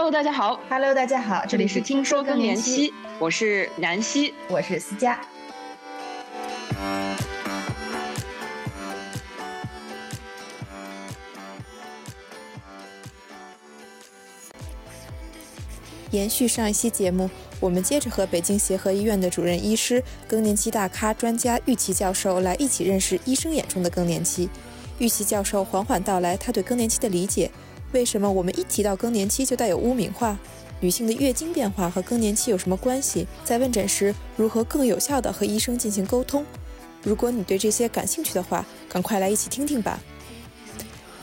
Hello，大家好。Hello，大家好，这里是听说更年期，我是南希，我是思佳。延续上一期节目，我们接着和北京协和医院的主任医师、更年期大咖专家玉琪教授来一起认识医生眼中的更年期。玉琪教授缓缓道来他对更年期的理解。为什么我们一提到更年期就带有污名化？女性的月经变化和更年期有什么关系？在问诊时如何更有效地和医生进行沟通？如果你对这些感兴趣的话，赶快来一起听听吧。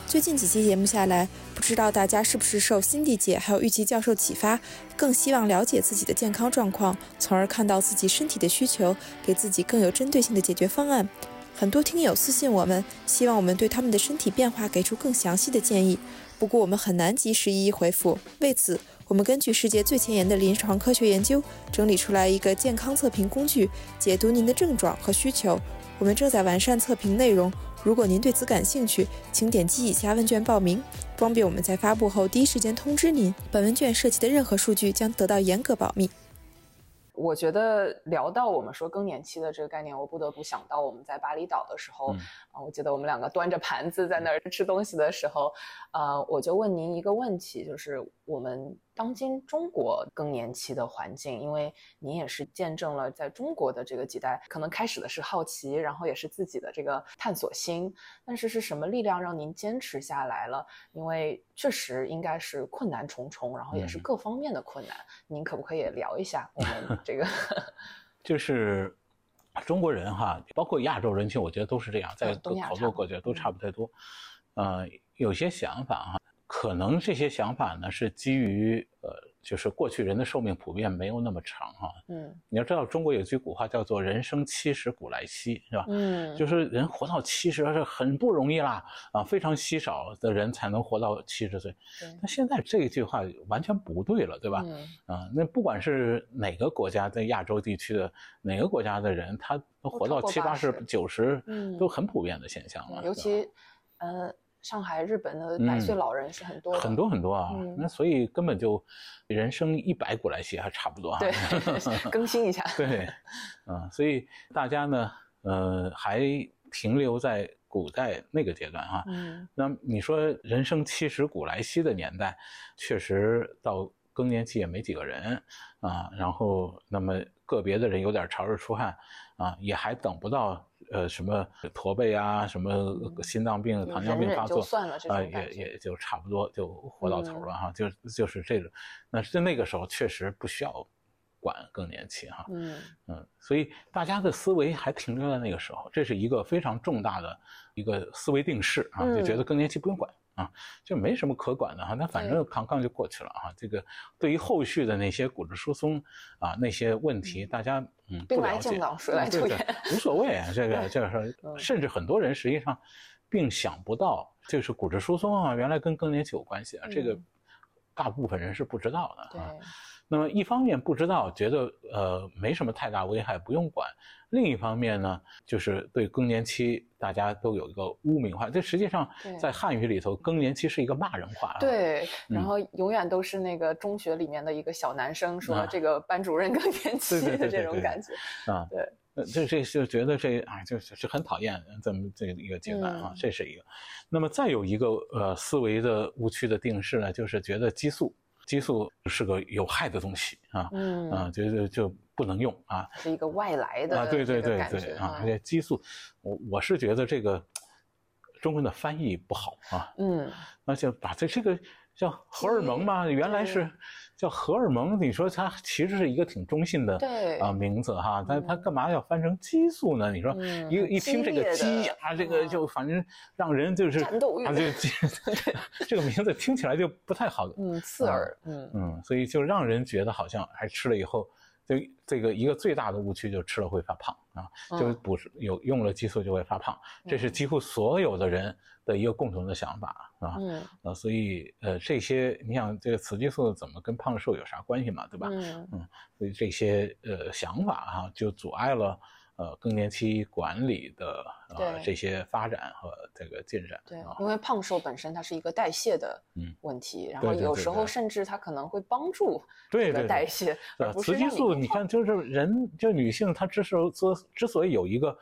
最近几期节目下来，不知道大家是不是受辛迪姐还有玉琪教授启发，更希望了解自己的健康状况，从而看到自己身体的需求，给自己更有针对性的解决方案。很多听友私信我们，希望我们对他们的身体变化给出更详细的建议，不过我们很难及时一一回复。为此，我们根据世界最前沿的临床科学研究，整理出来一个健康测评工具，解读您的症状和需求。我们正在完善测评内容。如果您对此感兴趣，请点击以下问卷报名，方便我们在发布后第一时间通知您。本文卷涉及的任何数据将得到严格保密。我觉得聊到我们说更年期的这个概念，我不得不想到我们在巴厘岛的时候，嗯。啊，我记得我们两个端着盘子在那儿吃东西的时候，呃，我就问您一个问题，就是我们当今中国更年期的环境，因为您也是见证了在中国的这个几代，可能开始的是好奇，然后也是自己的这个探索心，但是是什么力量让您坚持下来了？因为确实应该是困难重重，然后也是嗯各方面的困难，您可不可以聊一下我们这个？就是中国人哈，包括亚洲人群，我觉得都是这样，在嗯东亚好差不多多国家都差不太多。呃，有些想法哈，可能这些想法呢是基于呃，就是过去人的寿命普遍没有那么长哈。嗯你要知道，中国有句古话叫做“人生七十古来稀”，是吧？嗯，就是人活到七十是很不容易啦，啊，非常稀少的人才能活到七十岁。对但现在这一句话完全不对了，对吧？嗯啊，那不管是哪个国家在亚洲地区的哪个国家的人，他都活到七八十、九十，嗯都很普遍的现象了。尤其呃，上海、日本的百岁嗯老人是很多的，很多很多啊，嗯那所以根本就人生一百古来稀还差不多啊。对 更新一下，对，啊，所以大家呢，呃，还停留在古代那个阶段啊、嗯那你说人生七十古来稀的年代，确实到更年期也没几个人啊，然后那么个别的人有点潮热出汗啊，也还等不到呃什么驼背啊，什么心脏病、嗯糖尿病发作算了这啊，也也就差不多就活到头嗯了哈，就就是这种，那在那个时候确实不需要管更年期哈，嗯。嗯，所以大家的思维还停留在那个时候，这是一个非常重大的一个思维定式啊，就觉嗯得更年期不用管啊，就没什么可管的哈，那反正扛扛就过去了啊。这个对于后续的那些骨质疏松啊那些问题，大家嗯不了解对对土掩无所谓啊，这个 这个事儿，嗯。甚至很多人实际上并想不到，就是骨质疏松啊，原来跟更年期有关系啊，这个嗯。大部分人是不知道的啊。那么一方面不知道，觉得呃没什么太大危害，不用管；另一方面呢，就是对更年期大家都有一个污名化。这实际上在汉语里头，更年期是一个骂人话、啊。对，然嗯后永远都是那个中学里面的一个小男生说啊这个班主任更年期的这种感觉，啊，对，呃这这就觉得这啊，就是是很讨厌这么这一个阶段啊，嗯这是一个。那么再有一个呃思维的误区的定式呢，就是觉得激素激素是个有害的东西啊，嗯啊，觉得就不能用啊，是一个外来的啊，对对对对啊，而且激素，我我是觉得这个中文的翻译不好啊，嗯那就把这这个叫荷尔蒙嘛，原来是叫荷尔蒙，你说它其实是一个挺中性的对。啊名字哈，但它嗯干嘛要翻成激素呢？你说嗯一一听这个激啊，这个啊。就反正让人就是啊，这这 这个名字听起来就不太好，嗯刺耳，嗯。嗯，所以就让人觉得好像还吃了以后，就这个一个最大的误区就是吃了会发胖啊，就是补有用了激素就会发胖，这是几乎所有的人的一个共同的想法啊。嗯呃，所以呃，这些你想这个雌激素怎么跟胖瘦有啥关系嘛，对吧？嗯所以这些呃想法哈、就阻碍了呃更年期管理的呃这些发展和这个进展。对啊，因为胖瘦本身它是一个代谢的嗯问题，然后有时候甚至它可能会帮助这个对代谢，雌激素，你看，就是人，就女性，她之所之之所以有一个，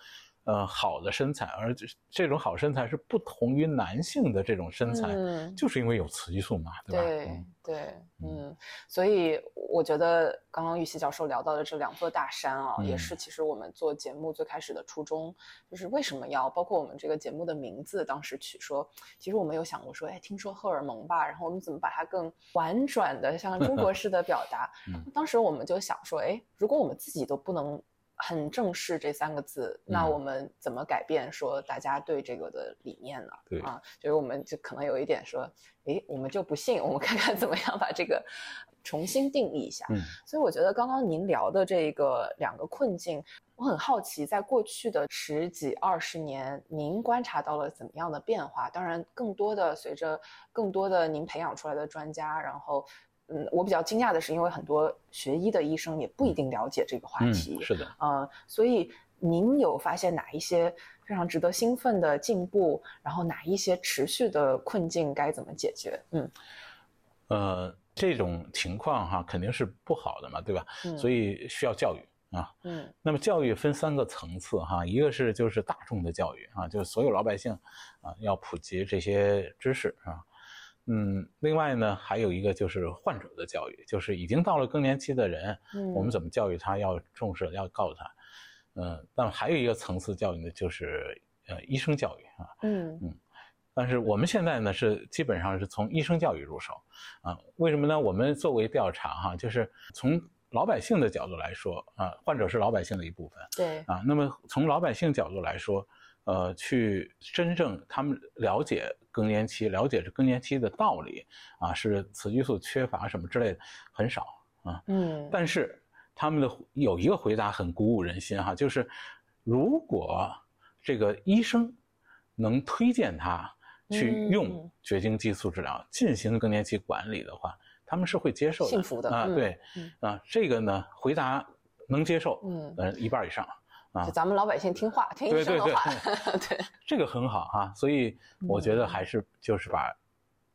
呃，好的身材，而这这种好身材是不同于男性的这种身材，嗯就是因为有雌激素嘛，对吧？对嗯对，嗯，所以我觉得刚刚玉溪教授聊到的这两座大山啊，也嗯是其实我们做节目最开始的初衷，就是为什么要包括我们这个节目的名字，当时取说，其实我们有想过说，哎，听说荷尔蒙吧，然后我们怎么把它更婉转的像中国式的表达？嗯当时我们就想说，哎，如果我们自己都不能。很正视这三个字，那嗯我们怎么改变说大家对这个的理念呢？对啊，就是我们就可能有一点说，诶，我们就不信，我们看看怎么样把这个重新定义一下。嗯所以我觉得刚刚您聊的这个两个困境，我很好奇，在过去的十几二十年，您观察到了怎么样的变化？当然，更多的随着更多的您培养出来的专家，然后。嗯，我比较惊讶的是，因为很多学医的医生也不一定了解这个话嗯，题。是的，呃，所以您有发现哪一些非常值得兴奋的进步，然后哪一些持续的困境该怎么解决？嗯呃，这种情况哈肯定是不好的嘛，对吧？嗯所以需要教育啊。嗯那么教育分三个层次哈，一个是就是大众的教育啊，就是所有老百姓啊要普及这些知识啊。嗯，另外呢，还有一个就是患者的教育，就是已经到了更年期的人，嗯，我们怎么教育他，要重视，要告诉他。嗯，那么还有一个层次教育呢，就是呃医生教育啊。嗯但是我们现在呢是基本上是从医生教育入手，啊，为什么呢？我们作为调查哈、就是从老百姓的角度来说啊，患者是老百姓的一部分对啊。那么从老百姓角度来说，呃，去真正他们了解更年期，了解这更年期的道理啊，是雌激素缺乏什么之类的很少啊。嗯但是他们的有一个回答很鼓舞人心哈，就是如果这个医生能推荐他去用嗯绝经激素治疗进行更年期管理的话，他们是会接受的，幸福的啊，嗯对嗯啊，这个呢回答能接受，嗯，呃，一半以上。啊。就咱们老百姓听话，听医生的话，对，这个很好哈、所以我觉得还是就是把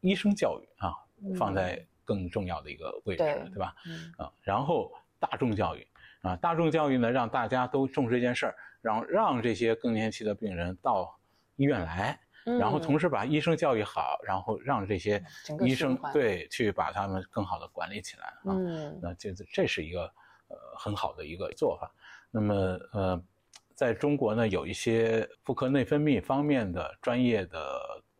医生教育啊放在更重要的一个位置，对。对吧？嗯。啊，然后大众教育啊，大众教育呢，让大家都重视这件事儿，然后让这些更年期的病人到医院来，然后同时时把医生教育好，然后让这些医生对去把他们更好的管理起来啊。嗯。那这这是一个呃很好的一个做法。那么呃，在中国呢，有一些妇科内分泌方面的专业的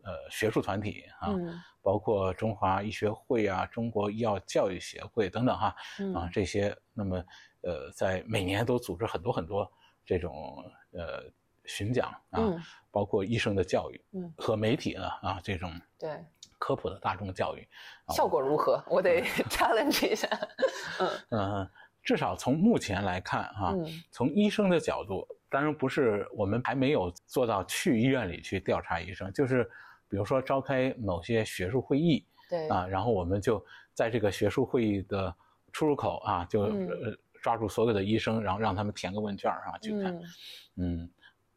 呃学术团体啊，嗯。包括中华医学会啊、中国医药教育协会等等哈嗯。啊这些，那么呃在每年都组织很多很多这种呃巡讲啊，嗯。包括医生的教育，嗯和媒体呢啊这种。对，科普的大众教育，啊。效果如何？我得 challenge 一下。嗯，至少从目前来看啊，嗯从医生的角度，当然不是我们还没有做到去医院里去调查医生，就是比如说召开某些学术会议对啊，然后我们就在这个学术会议的出入口啊，就、抓住所有的医生，然后让他们填个问卷啊，去看，嗯。嗯，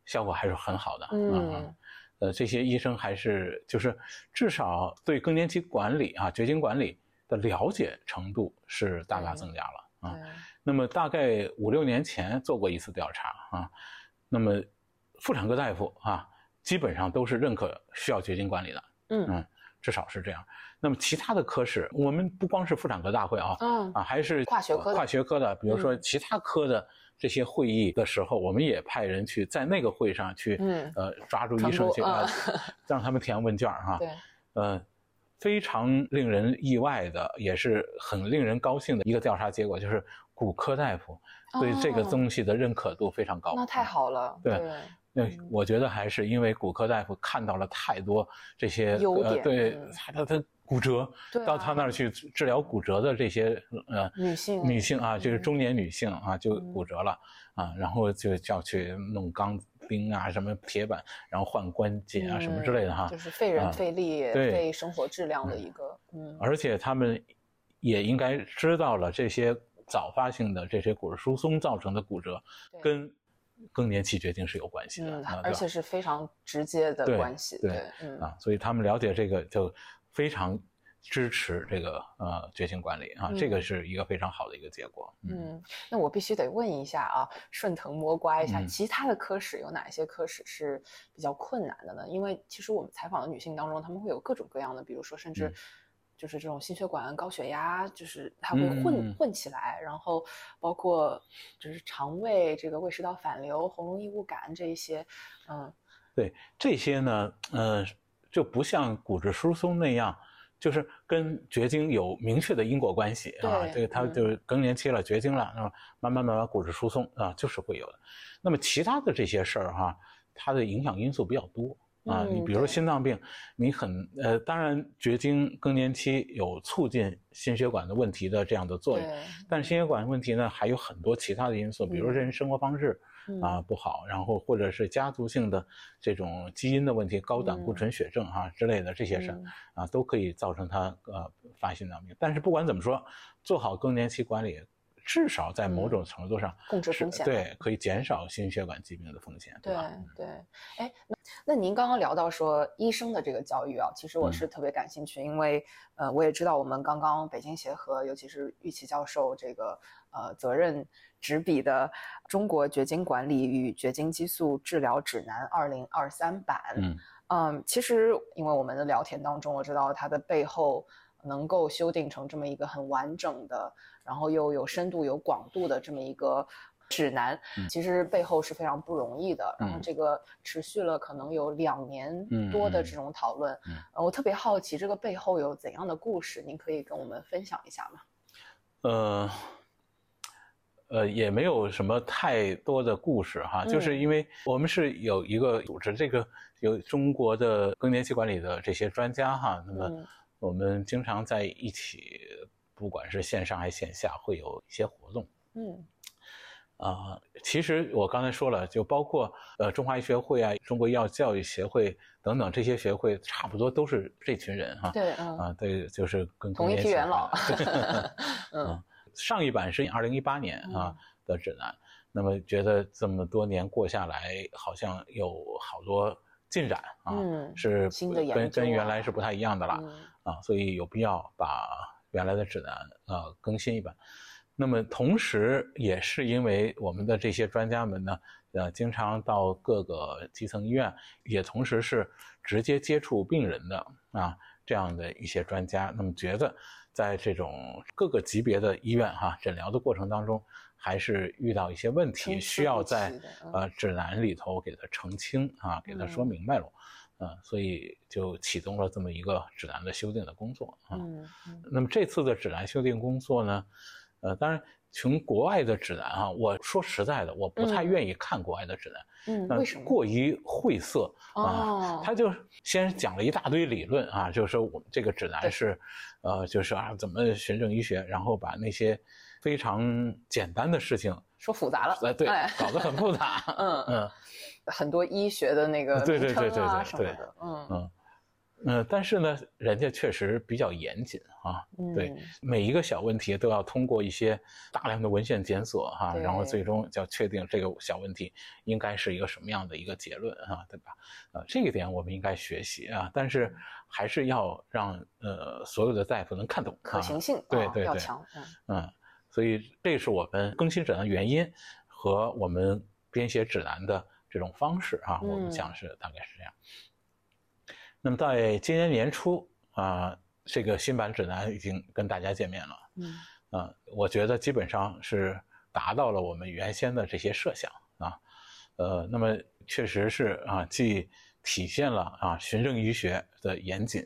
效果还是很好的，嗯呃，这些医生还是就是至少对更年期管理啊、绝经管理的了解程度是大大增加了啊。那么大概五六年前做过一次调查啊，那么妇产科大夫啊，基本上都是认可需要绝经管理的，嗯。嗯，至少是这样。那么其他的科室，我们不光是妇产科大会啊，嗯。啊，还是跨学科跨学科的，比如说嗯。其他科的这些会议的时候，我们也派人去在那个会上去，嗯呃，抓住医生去，让他们填问卷哈，对。呃，非常令人意外的，也是很令人高兴的一个调查结果，就是骨科大夫对这个哦东西的认可度非常高。那太好了，对对那我觉得还是因为骨科大夫看到了太多这些优点呃，对嗯他他他骨折，到他那儿去治疗骨折的这些呃女性女性啊，就是嗯中年女性啊，就嗯骨折了啊，然后就叫去弄钢钉啊，什么铁板，然后换关节啊，什么之类的哈。嗯就是费人啊费力、对费生活质量的一个，嗯，而且他们也应该知道了这些早发性的这些骨质疏松造成的骨折跟更年期绝经是有关系的，而且是非常直接的关系，对嗯啊，所以他们了解这个就非常支持这个呃觉醒管理啊，这个嗯是一个非常好的一个结果。嗯，嗯，那我必须得问一下啊，顺藤摸瓜一下，嗯其他的科室有哪些科室是比较困难的呢？因为其实我们采访的女性当中，她们会有各种各样的，比如说甚至嗯就是这种心血管、高血压，就是它会混、嗯嗯嗯混起来，然后包括就是肠胃这个胃食道反流、喉咙异物感这一些，嗯对这些呢，呃，就不像骨质疏松那样。就是跟绝经有明确的因果关系啊，这个它嗯就是更年期了，绝经了，那么慢慢慢慢骨质疏松啊，就是会有的。那么其他的这些事儿哈，它的影响因素比较多啊。你嗯比如说心脏病，你很呃，当然绝经更年期有促进心血管的问题的这样的作用，但是心血管问题呢，还有很多其他的因素，比如人生活方式啊、嗯不好，然后或者是家族性的这种基因的问题，高胆固醇血症啊、之类的这些事啊，都可以造成他呃发心脏病。但是不管怎么说，做好更年期管理，至少在某种程度上是控制风险对，可以减少心血管疾病的风险，对吧？对，哎，那那您刚刚聊到说医生的这个教育啊，其实我嗯。是特别感兴趣，因为呃，我也知道我们刚刚北京协和，尤其是玉琦教授这个呃责任执笔的《中国绝经管理与绝经激素治疗指南（二零二三版）》，嗯。嗯，其实因为我们的聊天当中，我知道它的背后能够修订成这么一个很完整的，然后又有深度、有广度的这么一个指南，嗯。其实背后是非常不容易的。然后嗯。这个持续了可能有两年多的这种讨论，我特别好奇这个背后有怎样的故事，您可以跟我们分享一下吗？呃，呃，也没有什么太多的故事哈，就是嗯。因为我们是有一个组织，这个有中国的更年期管理的这些专家哈，那么嗯。我们经常在一起，不管是线上还是线下，会有一些活动。嗯啊、其实我刚才说了，就包括呃中华医学会啊、中国医药教育协会等等这些学会，差不多都是这群人哈。对，嗯啊，对，就是跟同一批元老 嗯嗯上一版是二零一八年啊的指南，那么觉得这么多年过下来，好像有好多进展啊，嗯是新的跟啊跟原来是不太一样的了。嗯啊，所以有必要把原来的指南呃更新一版。那么同时，也是因为我们的这些专家们呢，呃，经常到各个基层医院，也同时是直接接触病人的啊这样的一些专家，那么觉得在这种各个级别的医院哈、诊疗的过程当中，还是遇到一些问题，需要在呃指南里头给它澄清啊，给它说嗯明白了。啊，所以就启动了这么一个指南的修订的工作啊。嗯嗯那么这次的指南修订工作呢，呃，当然从国外的指南啊，我说实在的，我不太嗯愿意看国外的指南，嗯，呃为什么？过于晦涩啊。哦，他就先讲了一大堆理论啊，就是说我们这个指南是，呃，就是啊怎么循证医学，然后把那些非常简单的事情，说复杂了，哎，对哎，搞得很复杂，嗯嗯很多医学的那个对对名称对对对对啊什么的，嗯。嗯嗯，但是呢，人家确实比较严谨啊，对嗯每一个小问题都要通过一些大量的文献检索哈、对然后最终要确定这个小问题应该是一个什么样的一个结论啊，对吧？呃，这一点我们应该学习啊，但是还是要让呃所有的大夫能看懂可行性对对要强，嗯。嗯，所以这是我们更新指南的原因和我们编写指南的这种方式啊，我们讲是大概是这样。那么在今年年初啊、这个新版指南已经跟大家见面了。嗯啊，我觉得基本上是达到了我们原先的这些设想啊，呃，那么确实是啊，既体现了啊循证医学的严谨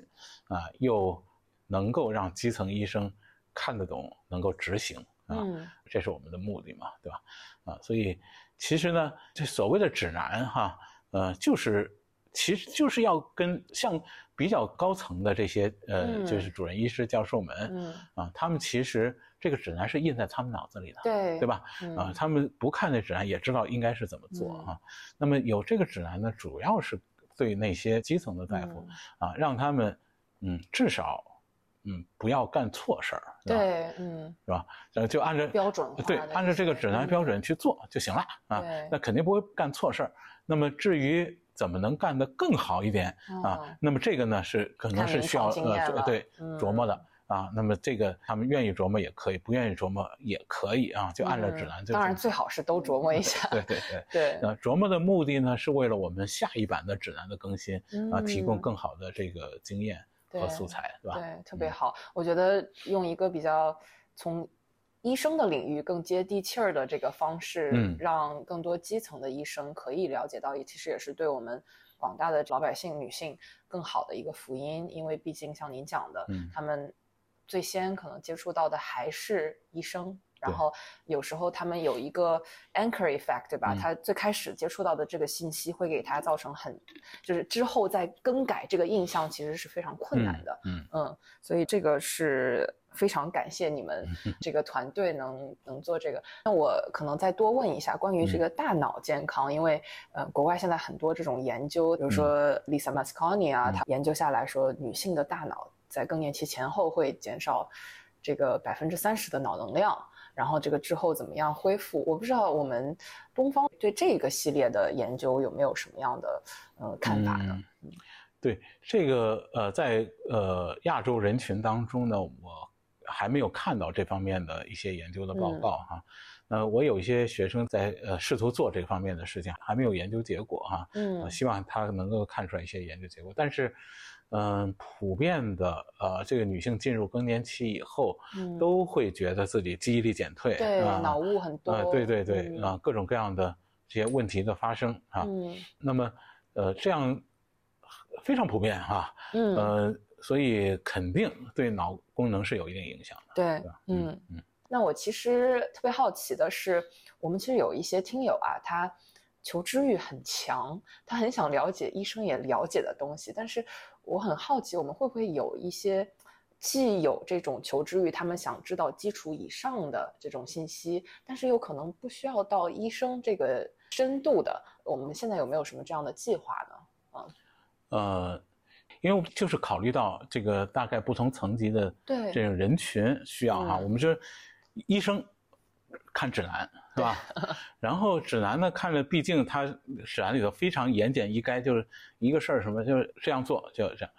啊，又能够让基层医生看得懂，能够执行啊，嗯这是我们的目的嘛，对吧？啊，所以其实呢，这所谓的指南哈，呃，就是其实就是要跟像比较高层的这些呃，嗯就是主任医师、教授们，嗯，啊，他们其实这个指南是印在他们脑子里的，对对吧？嗯啊，他们不看那指南也知道应该是怎么做啊。那么有这个指南呢，主要是对那些基层的大夫、嗯啊，让他们嗯至少嗯，不要干错事儿，对，嗯，是吧？呃，就按照标准对，按照这个指南标准去做就行了啊。那肯定不会干错事儿。那么至于怎么能干得更好一点啊？那么这个呢是可能是需要呃对琢磨的。啊，那么这个他们愿意琢磨也可以，不愿意琢磨也可以啊，就按照指南。当然最好是都琢磨一下。对对对对。那琢磨的目的呢，是为了我们下一版的指南的更新啊，提供更好的这个经验和素材，对吧？对，特别好。我觉得用一个比较从医生的领域更接地气儿的这个方式，嗯，让更多基层的医生可以了解到，也其实也是对我们广大的老百姓女性更好的一个福音，因为毕竟像您讲的，嗯，他们。最先可能接触到的还是医生，然后有时候他们有一个 anchor effect，对吧？他最开始接触到的这个信息会给他造成很，就是之后再更改这个印象其实是非常困难的。嗯嗯，所以这个是非常感谢你们 这个团队能能做这个。那我可能再多问一下关于这个大脑健康，因为呃，国外现在很多这种研究，比如说 Lisa Masconi 啊，他研究下来说女性的大脑。在更年期前后会减少这个百分之三十的脑能量，然后这个之后怎么样恢复？我不知道我们东方对这个系列的研究有没有什么样的呃看法呢？对这个呃，在呃亚洲人群当中呢，我还没有看到这方面的一些研究的报告哈。呃，我有一些学生在呃试图做这方面的事情，还没有研究结果哈。嗯，希望他能够看出来一些研究结果，但是。嗯，普遍的呃，这个女性进入更年期以后，都会觉得自己记忆力减退，对，脑雾很多，对对对啊，各种各样的这些问题的发生啊。嗯，那么呃，这样非常普遍哈。嗯，呃，所以肯定对脑功能是有一定影响的。对，嗯嗯。那我其实特别好奇的是，我们其实有一些听友啊，他。求知欲很强，他很想了解医生也了解的东西，但是我很好奇，我们会不会有一些既有这种求知欲，他们想知道基础以上的这种信息，但是又可能不需要到医生这个深度的，我们现在有没有什么这样的计划呢？啊，呃，因为就是考虑到这个大概不同层级的对这种人群需要哈，我们是医生看指南。是吧？然后指南呢，看着，毕竟它指南里头非常言简意赅，就是一个事儿什么就是这样做，就这样。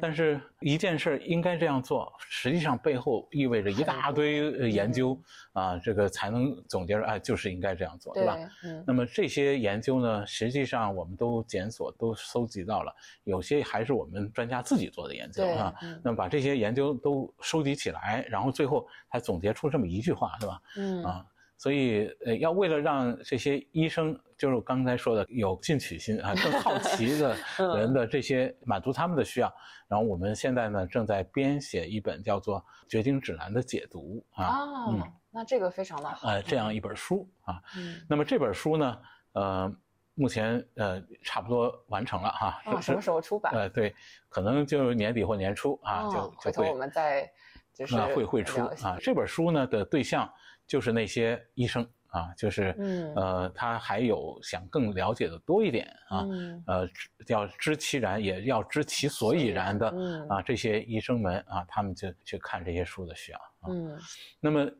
但是一件事应该这样做，实际上背后意味着一大堆研究啊，这个才能总结出哎，就是应该这样做，对吧？嗯。那么这些研究呢，实际上我们都检索、都搜集到了，有些还是我们专家自己做的研究啊。那么把这些研究都收集起来，然后最后才总结出这么一句话，是吧？嗯。啊。所以，呃，要为了让这些医生，就是我刚才说的有进取心啊，更好奇的 人的这些满足他们的需要，然后我们现在呢正在编写一本叫做《绝经指南》的解读啊，嗯，那这个非常的好，呃，这样一本书啊，嗯，那么这本书呢，呃，目前呃差不多完成了哈，啊，什么时候出版？呃，对，可能就年底或年初啊，就回头我们再就是会会出啊，这本书呢的对象。就是那些医生啊，就是呃，他还有想更了解的多一点啊，呃，要知其然，也要知其所以然的啊，这些医生们啊，他们就去看这些书的需要啊。那么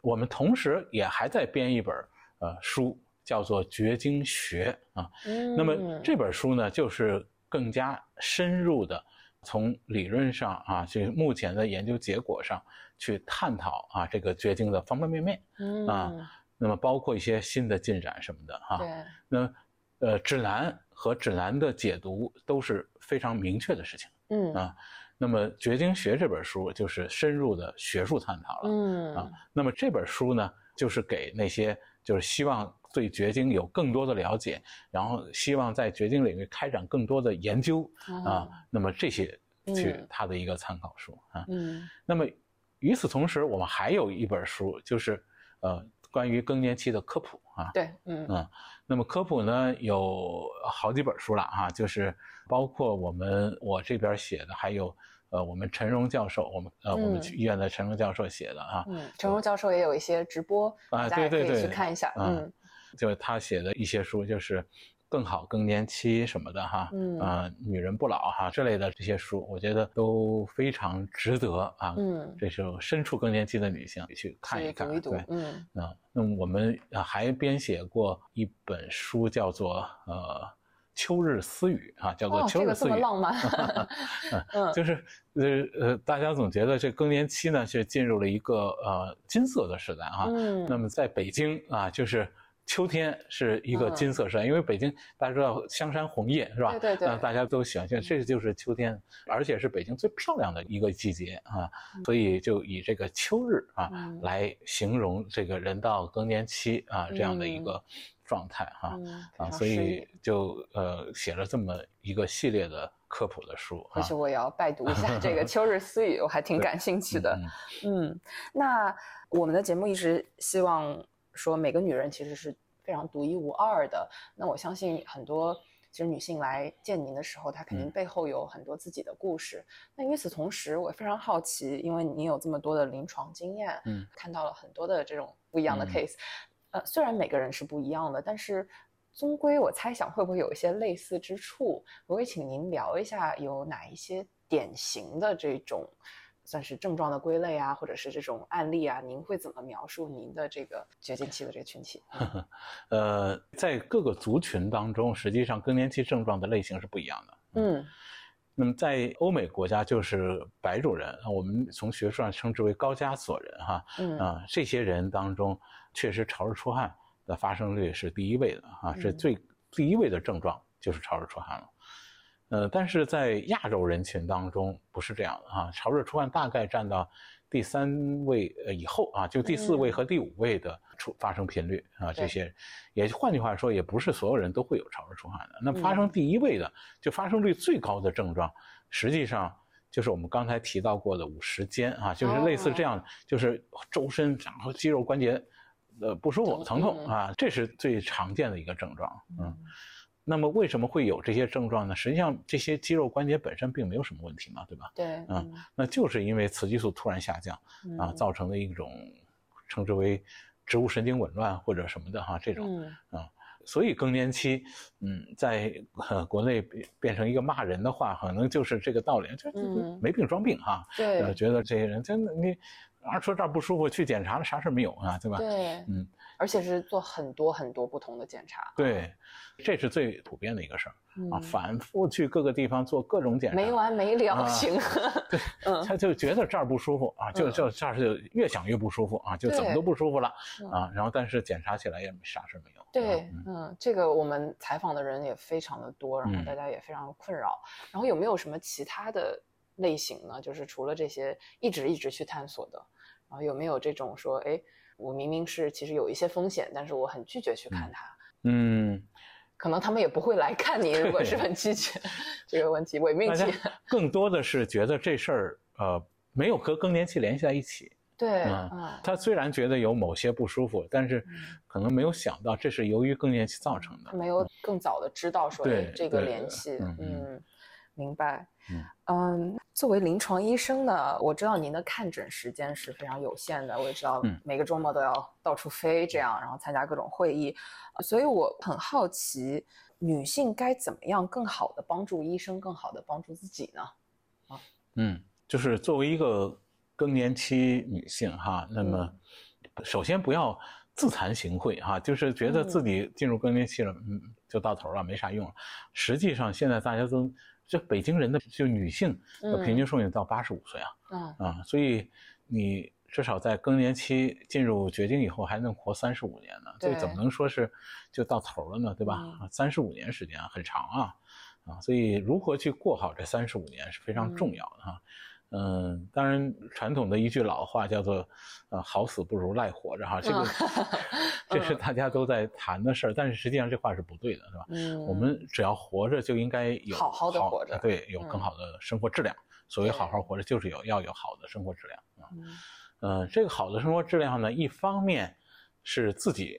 我们同时也还在编一本呃书，叫做《绝经学》啊。那么这本书呢，就是更加深入的从理论上啊，这目前的研究结果上。去探讨啊，这个绝经的方方面面，嗯啊，那么包括一些新的进展什么的哈。对。那呃，指南和指南的解读都是非常明确的事情。嗯啊，那么《绝经学》这本书就是深入的学术探讨了。嗯啊，那么这本书呢，就是给那些就是希望对绝经有更多的了解，然后希望在绝经领域开展更多的研究啊，那么这些去他的一个参考书啊。嗯。那么。与此同时，我们还有一本书，就是呃关于更年期的科普啊。对，嗯嗯，那么科普呢有好几本书了哈，就是包括我们我这边写的，还有呃我们陈荣教授，我们呃我们去医院的陈荣教授写的啊。嗯，陈荣教授也有一些直播，啊，对对对，去看一下。嗯，就是他写的一些书，就是。更好更年期什么的哈，嗯啊，女人不老哈之类的这些书，我觉得都非常值得啊，嗯，这是身处更年期的女性去看一看，读一读对，，嗯啊，那么我们啊还编写过一本书，叫做呃《秋日私语》啊，叫做哦，《秋日私语》这么浪漫，嗯。就是呃呃，大家总觉得这更年期呢是进入了一个呃金色的时代啊。嗯，那么在北京啊，就是秋天是一个嗯。金色时代，因为北京大家知道香山红叶是吧？对对对。那大家都喜欢，这这就是秋天，而且是北京最漂亮的一个季节啊，所以就以这个秋日啊嗯。来形容这个人到更年期啊这样的一嗯。个状态哈。嗯，啊，所以就呃写了这么一个系列的科普的书啊回。去我也要拜读一下这个 《秋日私语》，我还挺感兴趣的。嗯嗯，那我们的节目一直希望说每个女人其实是非常独一无二的。那我相信很多其实女性来见您的时候，她肯定嗯背后有很多自己的故事。那与此同时，我也非常好奇，因为您有这么多的临床经验，嗯，看到了很多的这种不一样的嗯 case。呃，虽然每个人是不一样的，但是。终归，我猜想会不会有一些类似之处？我也请您聊一下有哪一些典型的这种算是症状的归类啊，或者是这种案例啊，您会怎么描述您的这个绝经期的这个群体？呃，在各个族群当中，实际上更年期症状的类型是不一样的。嗯那么在欧美国家就是白种人，我们从学术上称之为高加索人哈嗯啊、这些人当中，确实潮热出汗的发生率是第一位的啊，是嗯。最第一位的症状就是潮热出汗了。呃，但是在亚洲人群当中不是这样的啊、潮热出汗大概占到第三位呃以后啊，就第四位嗯。和第五位的出发生频率啊，这些也换句话说，也不是所有人都会有潮热出汗的。那嗯发生第一位的，就发生率最高的症状，实际上就是我们刚才提到过的五十肩啊，就是类似这样，就是周身然后肌肉关节呃不舒服、疼疼痛嗯啊，这是最常见的一个症状。嗯，那么为什么会有这些症状呢？实际上这些肌肉关节本身并没有什么问题嘛，对吧？对，嗯那就是因为雌激素突然下降嗯啊，造成的一种称之为植物神经紊乱或者什么的哈，这种嗯所以更年期，嗯，在呃国内变变成一个骂人的话，可能就是这个道理，就就嗯没病装病哈。对呃，觉得这些人真的你，啊说这儿不舒服，去检查了啥事儿没有啊，对吧？对，嗯，而且是做很多很多不同的检查，对，这是最普遍的一个事儿啊，嗯反复去各个地方做各种检查，没完没了啊型，对，嗯他就觉得这儿不舒服啊，就嗯就这儿就越想越不舒服啊，就怎么都不舒服了嗯啊，然后但是检查起来也啥事儿没有。对啊，嗯嗯，这个我们采访的人也非常的多，然后嗯大家也非常困扰。然后有没有什么其他的类型呢？就是除了这些一直一直去探索的，然后有没有这种说，哎，我明明是其实有一些风险，但是我很拒绝去看它，嗯，可能他们也不会来看你。如果是很拒绝这个问题，伪命题更多的是觉得这事儿呃没有和更年期联系在一起。对，嗯嗯，他虽然觉得有某些不舒服，但是可能没有想到这是由于更年期造成的他。没有更早的知道说，哎，这个联系，嗯明白。嗯嗯，作为临床医生呢，我知道您的看诊时间是非常有限的，我也知道嗯。每个周末都要到处飞，这样，然后参加各种会议，呃所以我很好奇，女性该怎么样更好的帮助医生，更好的帮助自己呢？啊。嗯，就是作为一个更年期女性哈，那么首先不要自惭形秽哈，就是觉得自己进入更年期了，嗯，就到头了，没啥用了。实际上现在大家都，这北京人的就女性的平均寿命到八十五岁啊，嗯啊，所以你至少在更年期进入绝经以后还能活三十五年呢，这怎么能说是就到头了呢？对吧嗯？三十五年时间很长啊，啊，所以如何去过好这三十五年是非常重要的哈。嗯，当然，传统的一句老话叫做“呃，好死不如赖活着”哈，这个这是大家都在谈的事儿，但是实际上这话是不对的，是吧？嗯，我们只要活着就应该有好好的活着对，有更嗯好的生活质量。所谓好好活着，就是有要有好的生活质量啊。嗯呃，这个好的生活质量呢，一方面是自己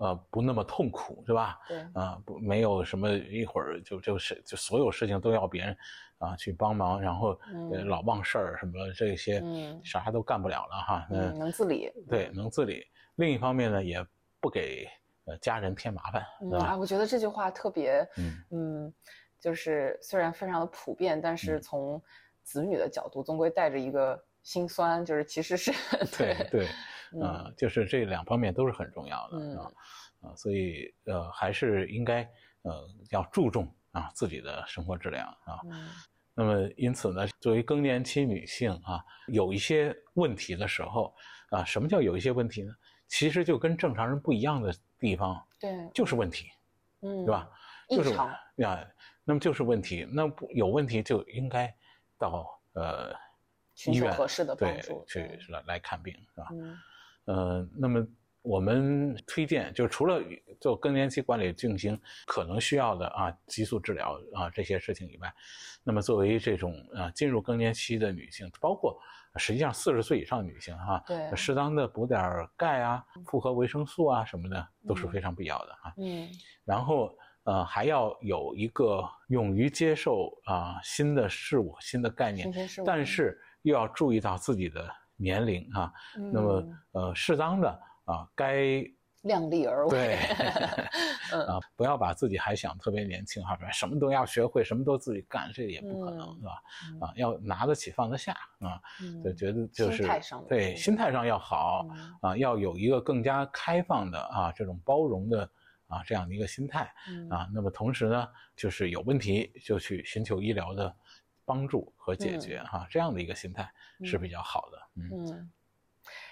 呃不那么痛苦，是吧？对，啊，不没有什么一会儿就就是就所有事情都要别人啊去帮忙，然后老忘事儿什么这些嗯啥都干不了了哈。嗯，能自理，对，能自理。另一方面呢，也不给呃家人添麻烦？啊，我觉得这句话特别，嗯嗯，就是虽然非常的普遍，但是嗯从子女的角度，总归带着一个心酸，就是其实是 对对，嗯啊，就是这两方面都是很重要的嗯啊啊，所以呃还是应该呃要注重啊自己的生活质量啊。嗯那么因此呢，作为更年期女性啊，有一些问题的时候啊，什么叫有一些问题呢？其实就跟正常人不一样的地方对，就是问题，嗯，对吧？就是异常，呀，那么就是问题，那不有问题就应该到呃寻求合适的帮对助去对来来看病，是吧？嗯呃，那么我们推荐，就除了做更年期管理进行可能需要的啊激素治疗啊这些事情以外，那么作为这种啊进入更年期的女性，包括实际上四十岁以上的女性哈、对适当的补点钙啊、复合维生素啊什么的都是嗯非常必要的啊。嗯然后呃还要有一个勇于接受啊新的事物、新的概念但是又要注意到自己的年龄啊，那么嗯呃适当的啊该量力而为，对 嗯啊不要把自己还想特别年轻哈，什么都要学会，什么都自己干，这也不可能嗯是吧？嗯啊，要拿得起放得下啊，嗯就觉得就是心态上对心态上要好嗯啊，要有一个更加开放的啊这种包容的啊这样的一个心态。嗯啊，那么同时呢，就是有问题就去寻求医疗的帮助和解决哈、这样的一个心态是比较好的。嗯。嗯，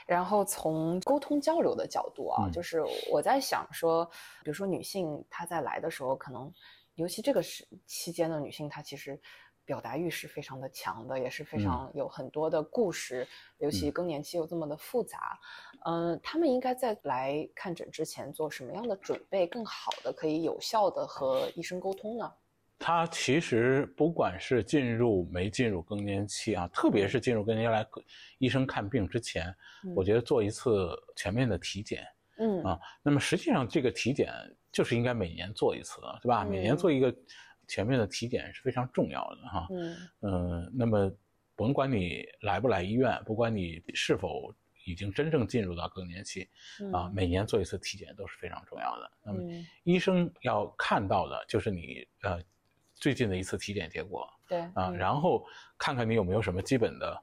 然后从沟通交流的角度啊，嗯。就是我在想说，比如说女性她在来的时候，可能尤其这个时期间的女性，她其实表达欲是非常的强的，也是非常有很多的故事，尤其嗯。更年期又这么的复杂，嗯、她们应该在来看诊之前做什么样的准备，更好的可以有效的和医生沟通呢？它其实不管是进入没进入更年期啊，特别是进入更年期来医生看病之前，嗯我觉得做一次全面的体检嗯啊。那么实际上这个体检就是应该每年做一次，对吧？每年嗯做一个全面的体检是非常重要的哈。嗯嗯，那么甭管你来不来医院，不管你是否已经真正进入到更年期嗯啊，每年做一次体检都是非常重要的。那么嗯医生要看到的就是你呃最近的一次体检结果对啊，嗯然后看看你有没有什么基本的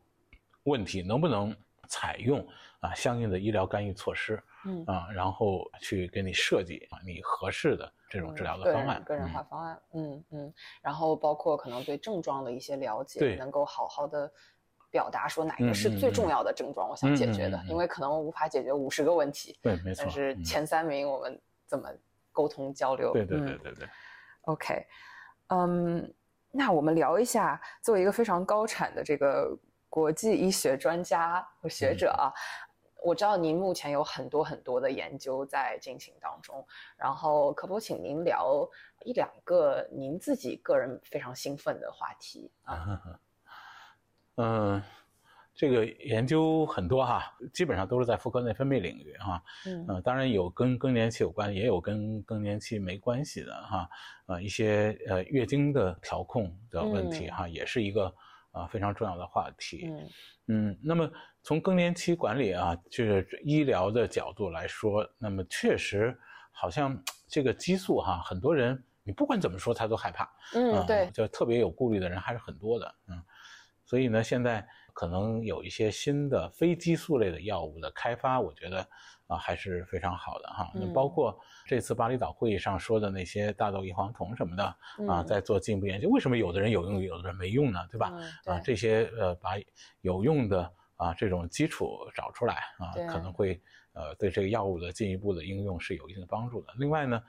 问题，能不能采用啊相应的医疗干预措施嗯啊，然后去给你设计啊你合适的这种治疗的方案。个人个人嗯化方案，嗯嗯，然后包括可能对症状的一些了解，对能够好好的表达说哪个是最重要的症状，我想解决的，嗯嗯嗯嗯因为可能无法解决五十个问题，对，没错。但是嗯前三名我们怎么沟通交流？对对对嗯对对，OK，嗯，那我们聊一下，作为一个非常高产的这个国际医学专家和学者啊，我知道您目前有很多很多的研究在进行当中，然后可否请您聊一两个您自己个人非常兴奋的话题啊？嗯，这个研究很多哈，基本上都是在妇科内分泌领域哈。嗯呃，当然有跟更年期有关，也有跟更年期没关系的哈。呃，一些呃月经的调控的问题哈，也是一个啊、非常重要的话题。嗯嗯，那么从更年期管理啊，就是医疗的角度来说，那么确实好像这个激素哈，很多人你不管怎么说他都害怕。嗯，啊对，就特别有顾虑的人还是很多的，嗯，所以呢，现在可能有一些新的非激素类的药物的开发，我觉得啊还是非常好的哈。那嗯包括这次巴厘岛会议上说的那些大豆异黄酮什么的啊，嗯在做进一步研究，为什么有的人有用，有的人没用呢？对吧？嗯啊，这些呃把有用的啊这种基础找出来啊对，可能会呃对这个药物的进一步的应用是有一定的帮助的。另外呢，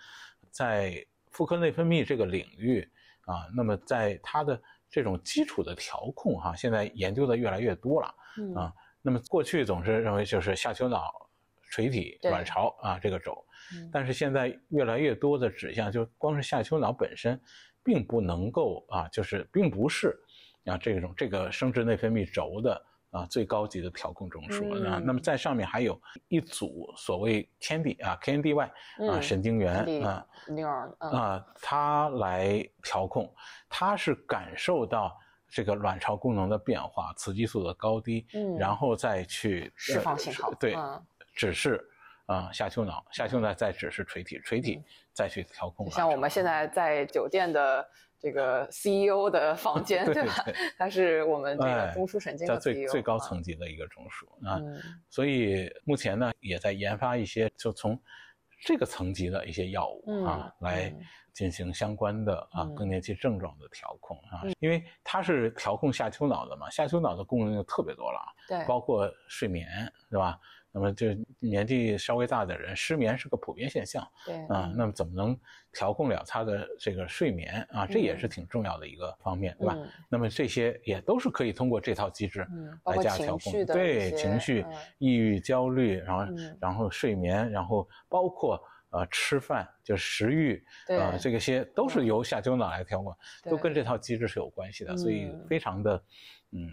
在妇科内分泌这个领域啊，那么在它的这种基础的调控哈、现在研究的越来越多了嗯啊。那么过去总是认为就是下丘脑、垂体、卵巢啊这个轴，嗯但是现在越来越多的指向，就光是下丘脑本身，并不能够啊，就是并不是啊这种这个生殖内分泌轴的啊最高级的调控中枢啊。嗯那么在上面还有一组所谓 KND 啊 KNDY 啊嗯神经元啊啊，它来调控，它是感受到。这个卵巢功能的变化，雌激素的高低，嗯然后再去释放信号对，嗯指示啊下丘脑，下丘脑再指示垂体，垂体再去调控。像我们现在在酒店的这个 CEO 的房间，对吧？他是我们这个中枢神经的 CEO，最最高层级的一个中枢啊。所以目前呢，也在研发一些就从这个层级的一些药物啊来。进行相关的啊更年期症状的调控啊，因为它是调控下丘脑的嘛，下丘脑的功能就特别多了，对，包括睡眠，是吧？那么就年纪稍微大的人，失眠是个普遍现象，对。啊，那么怎么能调控了他的这个睡眠啊？这也是挺重要的一个方面，对吧？那么这些也都是可以通过这套机制来加调控，对情绪、抑郁、焦虑，然后然后睡眠，然后包括。呃，吃饭就是食欲，呃，这个些都是由下丘脑来调控，都跟这套机制是有关系的，所以非常的，嗯，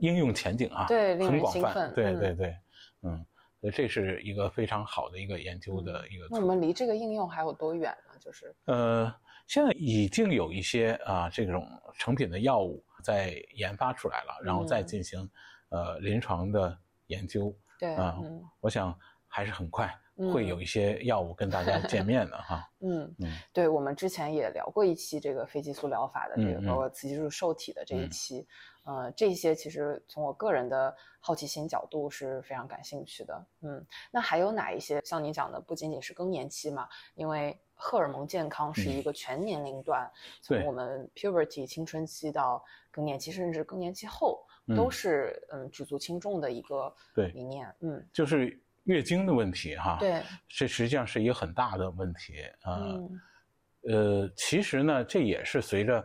应用前景啊，对，很广泛，对对对，嗯，所以这是一个非常好的一个研究的一个。那我们离这个应用还有多远呢？就是呃，现在已经有一些啊这种成品的药物在研发出来了，然后再进行呃临床的研究，对啊，我想还是很快。会有一些药物跟大家见 面的哈。嗯嗯，对，我们之前也聊过一期这个非激素疗法的这个，包括雌激素受体的这一期。呃，这些其实从我个人的好奇心角度是非常感兴趣的。嗯，那还有哪一些像你讲的，不仅仅是更年期嘛？因为荷尔蒙健康是一个全年龄段，从我们 puberty 青春期到更年期，甚至更年期后，都是嗯举足轻重的一个理念。嗯，就是。月经的问题，哈，对，这实际上是一个很大的问题啊。呃，其实呢，这也是随着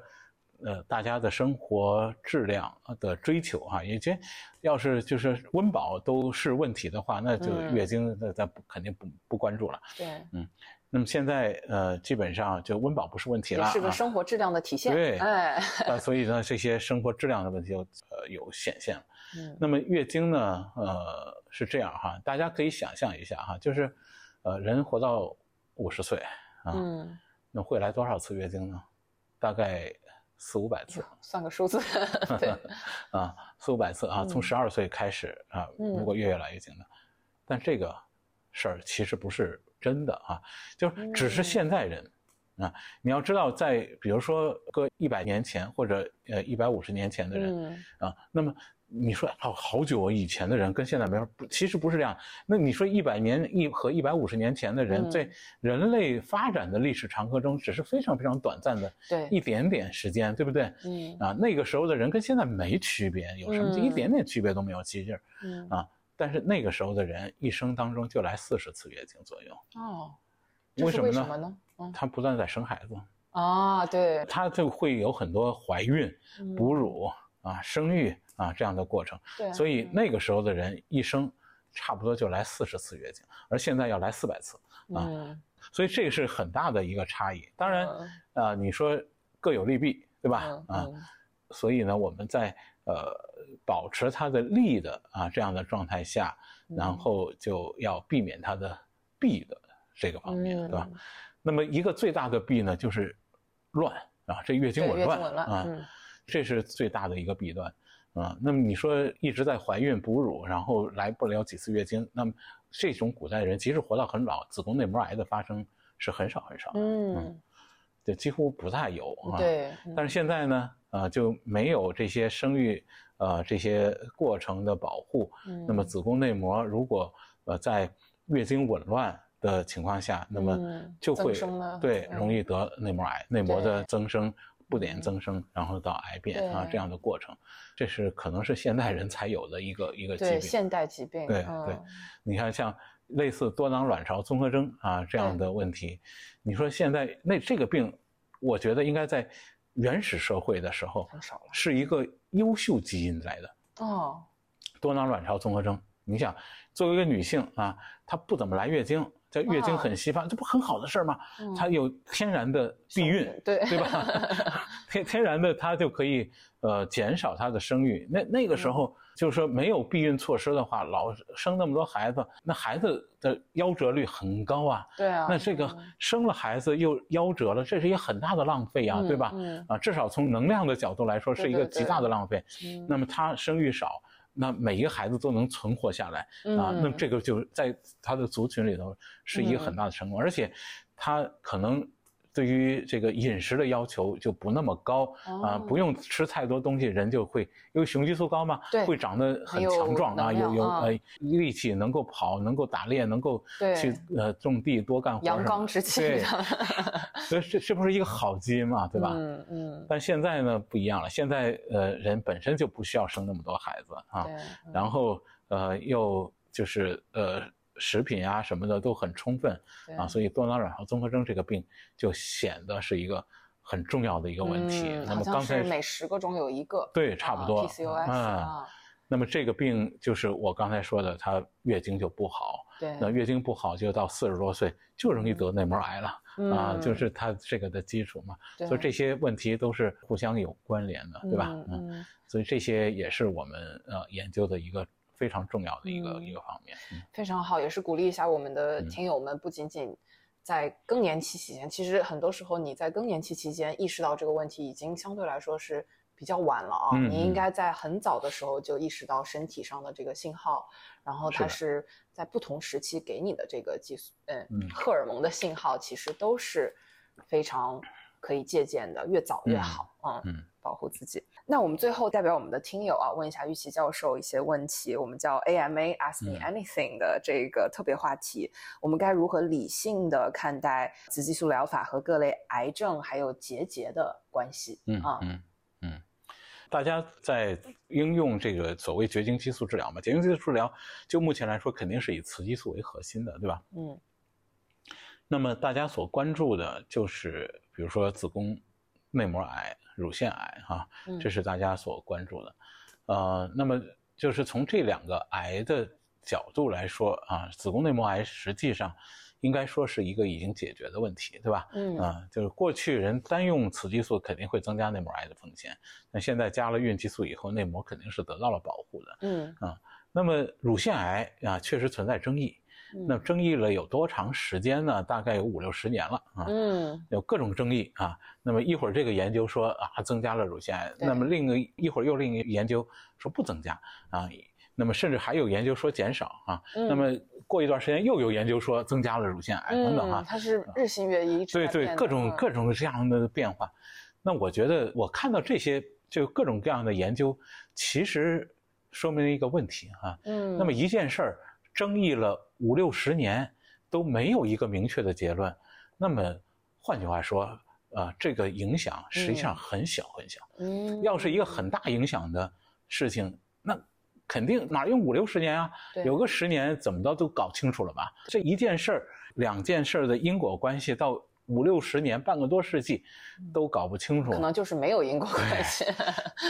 呃大家的生活质量的追求哈。以前要是就是温饱都是问题的话，那就月经那咱肯定不不关注了。对，嗯。那么现在呃，基本上就温饱不是问题了，是个生活质量的体现。对，所以呢，这些生活质量的问题就呃有显现了。嗯，那么月经呢，呃。是这样哈，大家可以想象一下哈，就是，呃，人活到五十岁啊，那会来多少次月经呢？大概四五百次，算个数字，对，啊，四五百次啊，从十二岁开始啊，如果月月来月经的，但这个事儿其实不是真的啊，就是只是现在人啊，你要知道，在比如说个一百年前或者呃一百五十年前的人啊，那么。你说好好久以前的人跟现在没法不，其实不是这样。那你说一百年一和一百五十年前的人，在人类发展的历史长河中，只是非常非常短暂的，对一点点时间，对不对？嗯啊，那个时候的人跟现在没区别，有什么一点点区别都没有，其实，嗯啊，但是那个时候的人一生当中就来四十次月经左右。哦，为什么呢？他不断在生孩子。啊，对，他就会有很多怀孕、哺乳啊、生育。啊，这样的过程，对，所以那个时候的人一生差不多就来四十次月经，而现在要来四百次啊，所以这是很大的一个差异。当然，啊，你说各有利弊，对吧？啊，所以呢，我们在呃保持它的利的啊这样的状态下，然后就要避免它的弊的这个方面，对吧？那么一个最大的弊呢，就是乱啊，这月经紊乱啊，这是最大的一个弊端。啊，那么你说一直在怀孕哺乳，然后来不了几次月经，那么这种古代人即使活到很老，子宫内膜癌的发生是很少很少，嗯，就几乎不再有啊。对。但是现在呢，呃，就没有这些生育呃这些过程的保护，那么子宫内膜如果呃在月经紊乱的情况下，那么就会对容易得内膜癌，内膜的增生。不点增生，然后到癌变啊这样的过程，这是可能是现代人才有的一个一个疾病。现代疾病。对对，你看像类似多囊卵巢综合征啊这样的问题，你说现在那这个病，我觉得应该在原始社会的时候很少了，是一个优秀基因来的。哦，多囊卵巢综合征，你想作为一个女性啊，她不怎么来月经。在月经很稀发，这不很好的事儿吗？它有天然的避孕，对对吧？天天然的，它就可以呃减少它的生育。那那个时候就是说没有避孕措施的话，老生那么多孩子，那孩子的夭折率很高啊。对啊。那这个生了孩子又夭折了，这是一个很大的浪费啊，对吧？啊，至少从能量的角度来说是一个极大的浪费。那么它生育少。那每一个孩子都能存活下来啊，那这个就在他的族群里头是一个很大的成功，而且他可能。对于这个饮食的要求就不那么高啊，不用吃太多东西，人就会因为雄激素高嘛，会长得很强壮啊，有有呃力气，能够跑，能够打猎，能够去呃种地多干活，阳刚之气对，所以这这不是一个好基因嘛，对吧？嗯嗯。但现在呢不一样了，现在呃人本身就不需要生那么多孩子啊，然后呃又就是呃。食品啊什么的都很充分啊，所以多囊卵巢综合征这个病就显得是一个很重要的一个问题。那么刚才每十个中有一个，对，差不多。PCOS 啊，那么这个病就是我刚才说的，它月经就不好。对，那月经不好就到四十多岁就容易得内膜癌了啊，就是它这个的基础嘛。所以这些问题都是互相有关联的，对吧？嗯，所以这些也是我们呃研究的一个。非常重要的一个一个方面，非常好，也是鼓励一下我们的听友们，不仅仅在更年期期间，其实很多时候你在更年期期间意识到这个问题，已经相对来说是比较晚了啊。你应该在很早的时候就意识到身体上的这个信号，然后它是在不同时期给你的这个激素，嗯，荷尔蒙的信号，其实都是非常可以借鉴的，越早越好啊。嗯。保护自己。那我们最后代表我们的听友啊，问一下玉琪教授一些问题。我们叫 AMA Ask Me Anything 的这个特别话题，我们该如何理性的看待雌激素疗法和各类癌症还有结节的关系？嗯啊嗯嗯，大家在应用这个所谓绝经激素治疗嘛？绝经激素治疗就目前来说，肯定是以雌激素为核心的，对吧？嗯。那么大家所关注的就是，比如说子宫内膜癌。乳腺癌，哈，这是大家所关注的，呃，那么就是从这两个癌的角度来说啊，子宫内膜癌实际上应该说是一个已经解决的问题，对吧？嗯，啊，就是过去人单用雌激素肯定会增加内膜癌的风险，那现在加了孕激素以后，内膜肯定是得到了保护的，嗯，啊，那么乳腺癌啊，确实存在争议。那争议了有多长时间呢？大概有五六十年了啊。嗯，有各种争议啊。那么一会儿这个研究说啊增加了乳腺癌，那么另一个一会儿又另一个研究说不增加啊。那么甚至还有研究说减少啊。那么过一段时间又有研究说增加了乳腺癌等等啊。它是日新月异，对对，各种各种这样的变化。那我觉得我看到这些就各种各样的研究，其实说明了一个问题啊。嗯。那么一件事儿。争议了五六十年都没有一个明确的结论，那么换句话说，呃，这个影响实际上很小很小。嗯，要是一个很大影响的事情，那肯定哪用五六十年啊？有个十年怎么着都搞清楚了吧？这一件事儿、两件事儿的因果关系到五六十年、半个多世纪都搞不清楚，可能就是没有因果关系，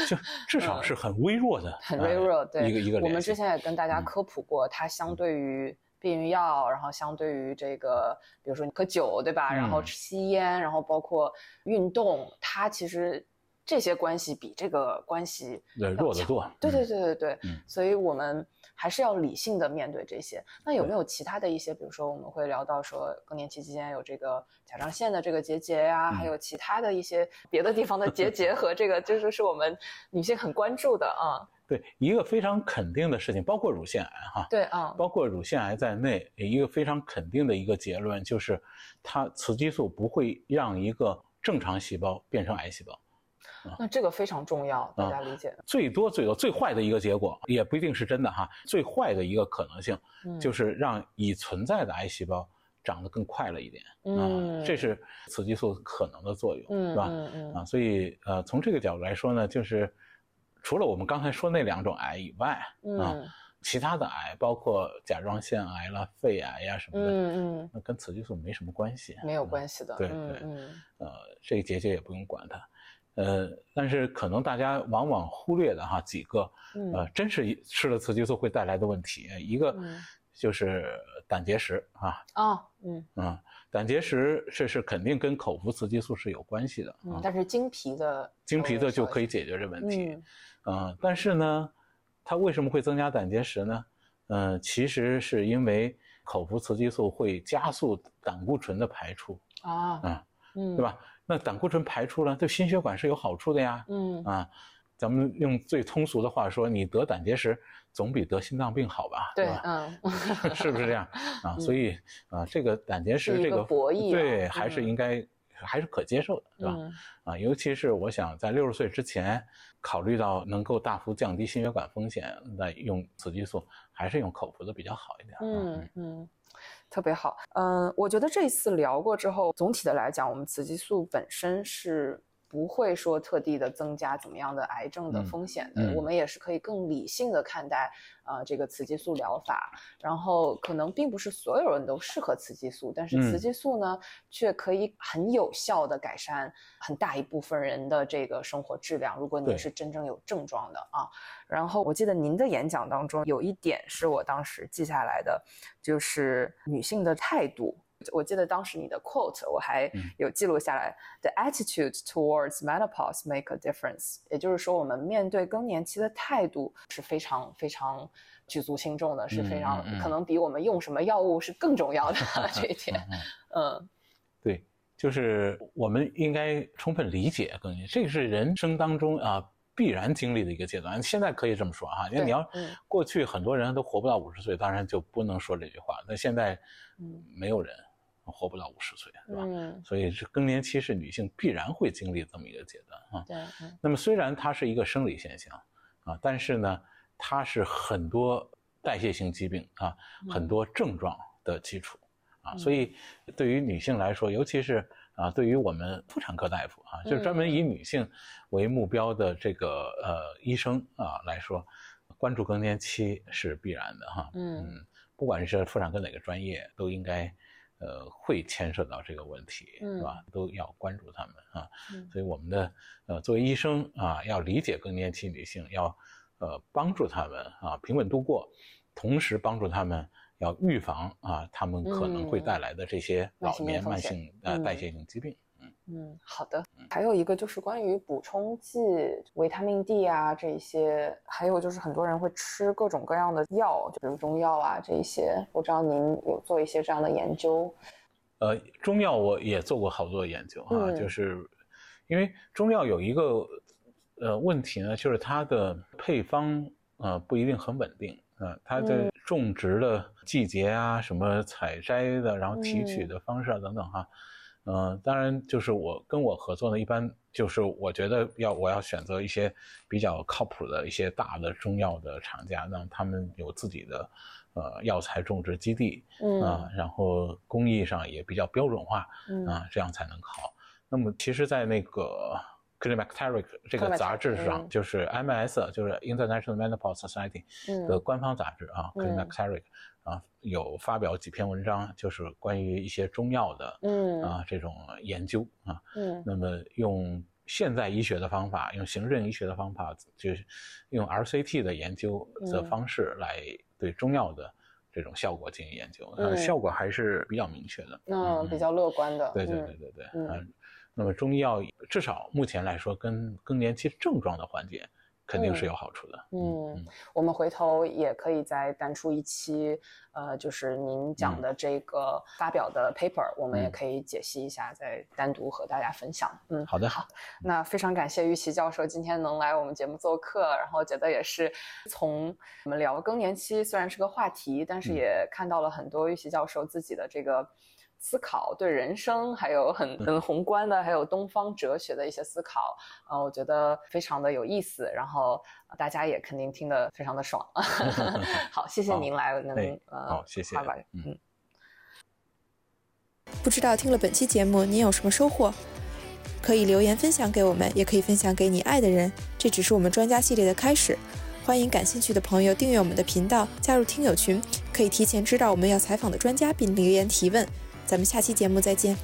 就 至少是很微弱的，很微弱。对，一个一个。我们之前也跟大家科普过，它相对于避孕药，然后相对于这个，比如说你喝酒，对吧？然后吸烟，然后包括运动，它其实这些关系比这个关系弱得多。对对对对对，所以我们。还是要理性的面对这些。那有没有其他的一些，比如说我们会聊到说更年期期间有这个甲状腺的这个结节呀，还有其他的一些别的地方的结节和这个，就是是我们女性很关注的啊。对，一个非常肯定的事情，包括乳腺癌哈。对啊，包括乳腺癌在内，一个非常肯定的一个结论就是，它雌激素不会让一个正常细胞变成癌细胞。那这个非常重要，大家理解。最多最多最坏的一个结果也不一定是真的哈。最坏的一个可能性，就是让已存在的癌细胞长得更快了一点嗯。这是雌激素可能的作用，是吧？啊，所以呃，从这个角度来说呢，就是除了我们刚才说那两种癌以外啊，其他的癌，包括甲状腺癌啦、肺癌呀什么的，嗯嗯，那跟雌激素没什么关系，没有关系的。对对，呃，这个结节也不用管它。呃，但是可能大家往往忽略的哈几个，呃，真是吃了雌激素会带来的问题。一个就是胆结石啊。啊，嗯嗯，胆结石这是肯定跟口服雌激素是有关系的。嗯，但是经皮的经皮的就可以解决这问题。嗯，但是呢，它为什么会增加胆结石呢？嗯，其实是因为口服雌激素会加速胆固醇的排出。啊，嗯，对吧？那胆固醇排出了，对心血管是有好处的呀。嗯啊，咱们用最通俗的话说，你得胆结石总比得心脏病好吧？对，吧？嗯，是不是这样啊？所以啊，这个胆结石这个博弈，对，还是应该还是可接受的，对吧？啊，尤其是我想在六十岁之前，考虑到能够大幅降低心血管风险，那用雌激素还是用口服的比较好一点。嗯嗯，特别好。嗯，我觉得这次聊过之后，总体的来讲，我们雌激素本身是。不会说特地的增加怎么样的癌症的风险的，我们也是可以更理性的看待啊这个雌激素疗法。然后可能并不是所有人都适合雌激素，但是雌激素呢却可以很有效的改善很大一部分人的这个生活质量。如果你是真正有症状的啊，然后我记得您的演讲当中有一点是我当时记下来的，就是女性的态度。我记得当时你的 quote 我还有记录下来，The attitude towards menopause make a difference。也就是说，我们面对更年期的态度是非常非常举足轻重的，是非常可能比我们用什么药物是更重要的 这一点。嗯，对，就是我们应该充分理解更年期，这个是人生当中啊必然经历的一个阶段。现在可以这么说哈，因为你要过去很多人都活不到五十岁，当然就不能说这句话。那现在没有人。活不到五十岁，是吧？嗯，所以是更年期是女性必然会经历这么一个阶段啊。对，那么虽然它是一个生理现象啊，但是呢，它是很多代谢性疾病啊，很多症状的基础啊。所以对于女性来说，尤其是啊，对于我们妇产科大夫啊，就是专门以女性为目标的这个呃医生啊来说，关注更年期是必然的哈。嗯，不管是妇产科哪个专业，都应该。呃，会牵涉到这个问题，是吧？都要关注他们啊。所以我们的呃，作为医生啊，要理解更年期女性，要呃帮助他们啊平稳度过，同时帮助他们要预防啊他们可能会带来的这些老年慢性呃代谢性疾病。嗯，好的。还有一个就是关于补充剂，维他命 D 啊这些，还有就是很多人会吃各种各样的药，就比如中药啊这一些。我知道您有做一些这样的研究。呃，中药我也做过好多研究啊，就是因为中药有一个呃问题呢，就是它的配方呃不一定很稳定啊，它的种植的季节啊，什么采摘的，然后提取的方式啊等等哈。嗯，当然，就是我跟我合作呢，一般就是我觉得要我要选择一些比较靠谱的一些大的中药的厂家，让他们有自己的呃药材种植基地，嗯啊，然后工艺上也比较标准化，嗯啊，这样才能好。那么其实，在那个 Climateric 这个杂志上，就是 MS，就是 International Menopause Society 的官方杂志啊，Climateric。啊，有发表几篇文章，就是关于一些中药的，嗯。啊这种研究啊，嗯，那么用现代医学的方法，用行政医学的方法，就是用 RCT 的研究的方式来对中药的这种效果进行研究，嗯，效果还是比较明确的，嗯，比较乐观的，对对对对对，嗯，那么中医药至少目前来说，跟更年期症状的缓解。肯定是有好处的。嗯，我们回头也可以再单出一期，呃，就是您讲的这个发表的 paper，我们也可以解析一下，再单独和大家分享。嗯，好的，好。那非常感谢玉琦教授今天能来我们节目做客，然后觉得也是从我们聊更年期，虽然是个话题，但是也看到了很多玉琦教授自己的这个。思考对人生还有很很宏观的，还有东方哲学的一些思考，呃，我觉得非常的有意思，然后大家也肯定听得非常的爽。好，谢谢您来能呃，好，谢谢，嗯。不知道听了本期节目您有什么收获？可以留言分享给我们，也可以分享给你爱的人。这只是我们专家系列的开始，欢迎感兴趣的朋友订阅我们的频道，加入听友群，可以提前知道我们要采访的专家，并留言提问。咱们下期节目再见。